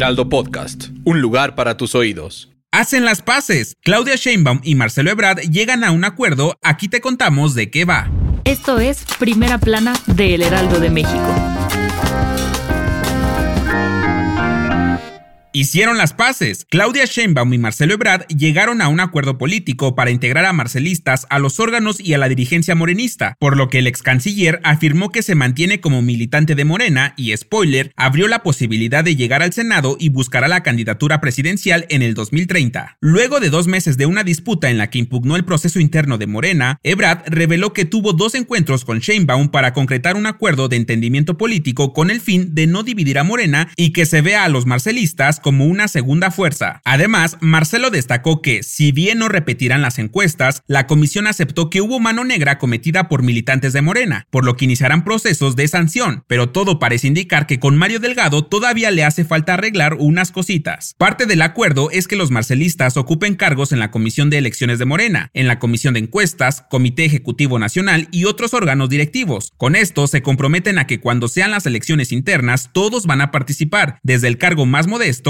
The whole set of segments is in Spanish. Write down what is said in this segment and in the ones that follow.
Heraldo Podcast, un lugar para tus oídos. Hacen las paces. Claudia Sheinbaum y Marcelo Ebrard llegan a un acuerdo. Aquí te contamos de qué va. Esto es Primera Plana de El Heraldo de México. Hicieron las paces. Claudia Sheinbaum y Marcelo Ebrard llegaron a un acuerdo político para integrar a marcelistas a los órganos y a la dirigencia morenista, por lo que el ex canciller afirmó que se mantiene como militante de Morena y, spoiler, abrió la posibilidad de llegar al Senado y buscará la candidatura presidencial en el 2030. Luego de dos meses de una disputa en la que impugnó el proceso interno de Morena, Ebrard reveló que tuvo dos encuentros con Sheinbaum para concretar un acuerdo de entendimiento político con el fin de no dividir a Morena y que se vea a los marcelistas como una segunda fuerza. Además, Marcelo destacó que, si bien no repetirán las encuestas, la comisión aceptó que hubo mano negra cometida por militantes de Morena, por lo que iniciarán procesos de sanción, pero todo parece indicar que con Mario Delgado todavía le hace falta arreglar unas cositas. Parte del acuerdo es que los marcelistas ocupen cargos en la Comisión de Elecciones de Morena, en la Comisión de Encuestas, Comité Ejecutivo Nacional y otros órganos directivos. Con esto se comprometen a que cuando sean las elecciones internas todos van a participar, desde el cargo más modesto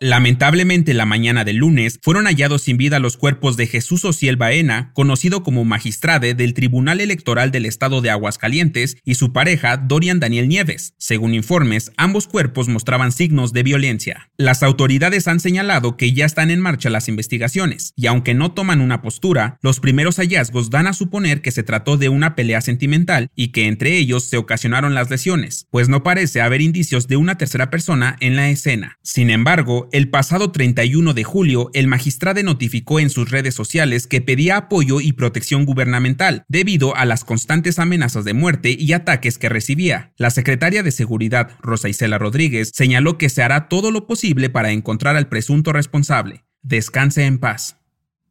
Lamentablemente, la mañana del lunes fueron hallados sin vida los cuerpos de Jesús Ociel Baena, conocido como magistrade del Tribunal Electoral del Estado de Aguascalientes, y su pareja Dorian Daniel Nieves. Según informes, ambos cuerpos mostraban signos de violencia. Las autoridades han señalado que ya están en marcha las investigaciones, y aunque no toman una postura, los primeros hallazgos dan a suponer que se trató de una pelea sentimental y que entre ellos se ocasionaron las lesiones, pues no parece haber indicios de una tercera persona en la escena. Sin embargo, el pasado 31 de julio, el magistrado notificó en sus redes sociales que pedía apoyo y protección gubernamental debido a las constantes amenazas de muerte y ataques que recibía. La secretaria de Seguridad, Rosa Isela Rodríguez, señaló que se hará todo lo posible para encontrar al presunto responsable. Descanse en paz.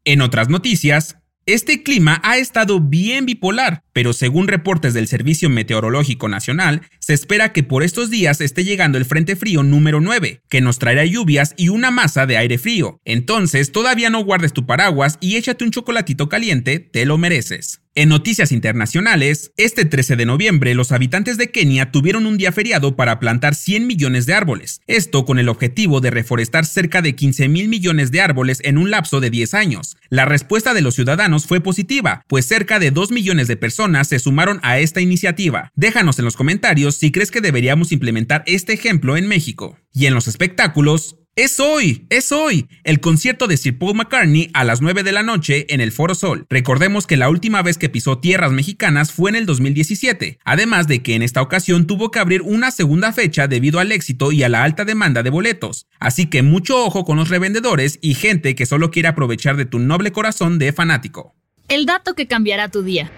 En otras noticias, este clima ha estado bien bipolar, pero según reportes del Servicio Meteorológico Nacional, se espera que por estos días esté llegando el Frente Frío número 9, que nos traerá lluvias y una masa de aire frío. Entonces, todavía no guardes tu paraguas y échate un chocolatito caliente, te lo mereces. En noticias internacionales, este 13 de noviembre los habitantes de Kenia tuvieron un día feriado para plantar 100 millones de árboles, esto con el objetivo de reforestar cerca de 15 mil millones de árboles en un lapso de 10 años. La respuesta de los ciudadanos fue positiva, pues cerca de 2 millones de personas se sumaron a esta iniciativa. Déjanos en los comentarios si crees que deberíamos implementar este ejemplo en México. Y en los espectáculos, es hoy, es hoy, el concierto de Sir Paul McCartney a las 9 de la noche en el Foro Sol. Recordemos que la última vez que pisó tierras mexicanas fue en el 2017, además de que en esta ocasión tuvo que abrir una segunda fecha debido al éxito y a la alta demanda de boletos. Así que mucho ojo con los revendedores y gente que solo quiere aprovechar de tu noble corazón de fanático. El dato que cambiará tu día.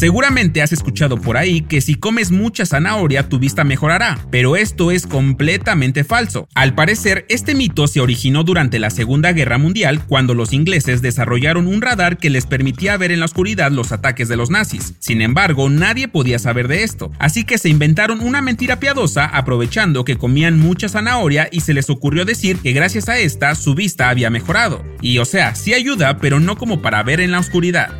Seguramente has escuchado por ahí que si comes mucha zanahoria tu vista mejorará, pero esto es completamente falso. Al parecer, este mito se originó durante la Segunda Guerra Mundial cuando los ingleses desarrollaron un radar que les permitía ver en la oscuridad los ataques de los nazis. Sin embargo, nadie podía saber de esto, así que se inventaron una mentira piadosa aprovechando que comían mucha zanahoria y se les ocurrió decir que gracias a esta su vista había mejorado. Y o sea, sí ayuda, pero no como para ver en la oscuridad.